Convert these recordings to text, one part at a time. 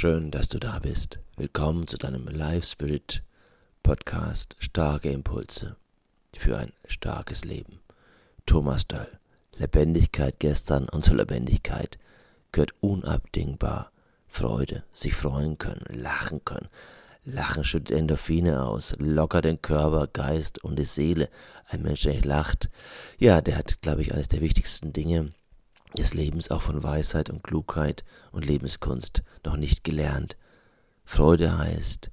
Schön, dass du da bist. Willkommen zu deinem Live Spirit Podcast Starke Impulse für ein starkes Leben. Thomas Dahl. Lebendigkeit gestern und zur Lebendigkeit gehört unabdingbar Freude, sich freuen können, lachen können. Lachen schüttet Endorphine aus, lockert den Körper, Geist und die Seele. Ein Mensch, der nicht lacht, ja, der hat, glaube ich, eines der wichtigsten Dinge des Lebens auch von Weisheit und Klugheit und Lebenskunst noch nicht gelernt. Freude heißt,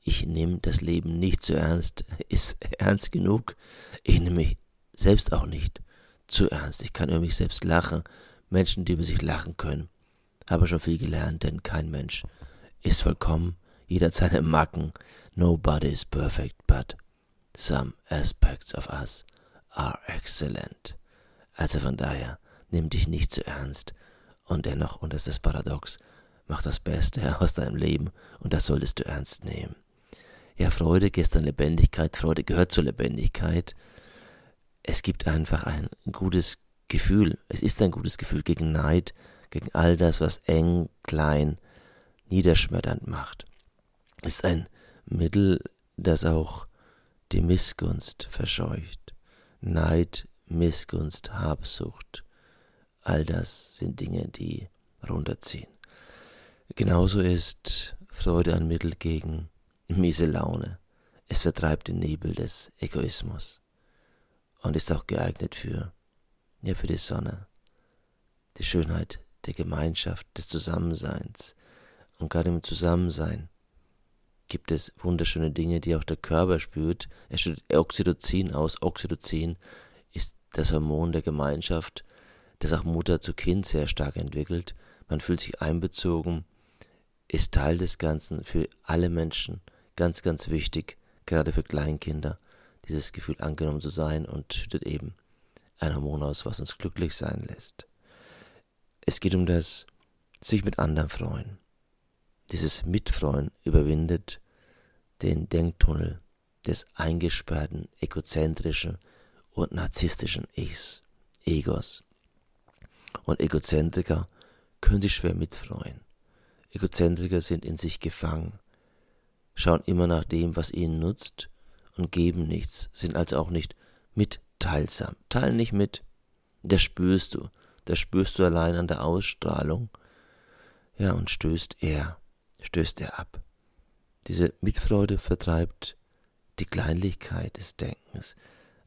ich nehme das Leben nicht zu ernst, ist ernst genug. Ich nehme mich selbst auch nicht zu ernst. Ich kann über mich selbst lachen. Menschen, die über sich lachen können, haben schon viel gelernt, denn kein Mensch ist vollkommen. Jeder hat seine Macken. Nobody is perfect, but some aspects of us are excellent. Also von daher, nimm dich nicht zu ernst. Und dennoch, und das ist das Paradox, mach das Beste aus deinem Leben und das solltest du ernst nehmen. Ja, Freude, gestern Lebendigkeit, Freude gehört zur Lebendigkeit. Es gibt einfach ein gutes Gefühl. Es ist ein gutes Gefühl gegen Neid, gegen all das, was eng, klein, niederschmetternd macht. Es ist ein Mittel, das auch die Missgunst verscheucht. Neid, Missgunst, Habsucht, All das sind Dinge, die runterziehen. Genauso ist Freude ein Mittel gegen miese Laune. Es vertreibt den Nebel des Egoismus und ist auch geeignet für, ja, für die Sonne, die Schönheit der Gemeinschaft, des Zusammenseins. Und gerade im Zusammensein gibt es wunderschöne Dinge, die auch der Körper spürt. Er schüttet Oxytocin aus. Oxytocin ist das Hormon der Gemeinschaft das auch Mutter zu Kind sehr stark entwickelt. Man fühlt sich einbezogen, ist Teil des Ganzen für alle Menschen. Ganz, ganz wichtig, gerade für Kleinkinder, dieses Gefühl angenommen zu sein und schüttet eben ein Hormon aus, was uns glücklich sein lässt. Es geht um das sich mit anderen freuen. Dieses Mitfreuen überwindet den Denktunnel des eingesperrten, egozentrischen und narzisstischen Ichs, Egos. Und Egozentriker können sich schwer mitfreuen. Egozentriker sind in sich gefangen, schauen immer nach dem, was ihnen nutzt und geben nichts, sind also auch nicht mitteilsam. Teilen nicht mit. Das spürst du. Das spürst du allein an der Ausstrahlung. Ja, und stößt er, stößt er ab. Diese Mitfreude vertreibt die Kleinlichkeit des Denkens,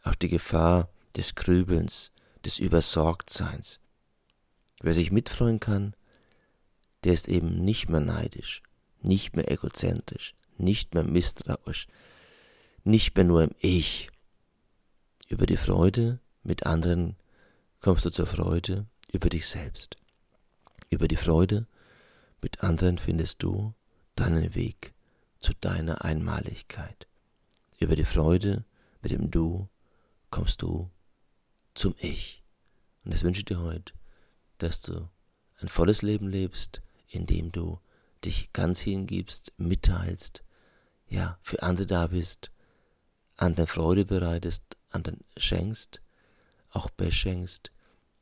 auch die Gefahr des Grübelns, des Übersorgtseins. Wer sich mitfreuen kann, der ist eben nicht mehr neidisch, nicht mehr egozentrisch, nicht mehr misstrauisch, nicht mehr nur im Ich. Über die Freude mit anderen kommst du zur Freude über dich selbst. Über die Freude mit anderen findest du deinen Weg zu deiner Einmaligkeit. Über die Freude mit dem Du kommst du zum Ich. Und das wünsche ich dir heute dass du ein volles Leben lebst, indem du dich ganz hingibst, mitteilst, ja, für andere da bist, anderen Freude bereitest, anderen schenkst, auch beschenkst.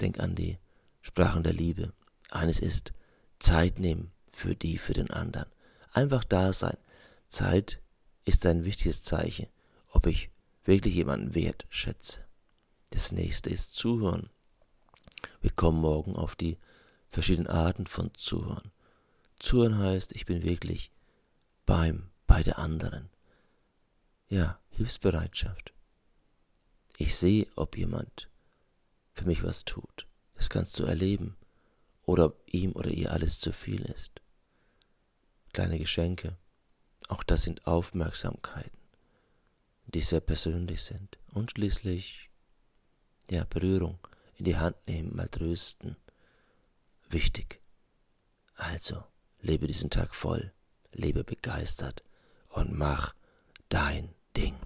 Denk an die Sprachen der Liebe. Eines ist Zeit nehmen für die, für den anderen. Einfach da sein. Zeit ist ein wichtiges Zeichen, ob ich wirklich jemanden wertschätze. Das nächste ist Zuhören. Wir kommen morgen auf die verschiedenen Arten von Zuhören. Zuhören heißt, ich bin wirklich beim, bei der anderen. Ja, Hilfsbereitschaft. Ich sehe, ob jemand für mich was tut. Das kannst du erleben. Oder ob ihm oder ihr alles zu viel ist. Kleine Geschenke. Auch das sind Aufmerksamkeiten, die sehr persönlich sind. Und schließlich, ja, Berührung in die Hand nehmen, mal trösten. Wichtig. Also, lebe diesen Tag voll, lebe begeistert und mach dein Ding.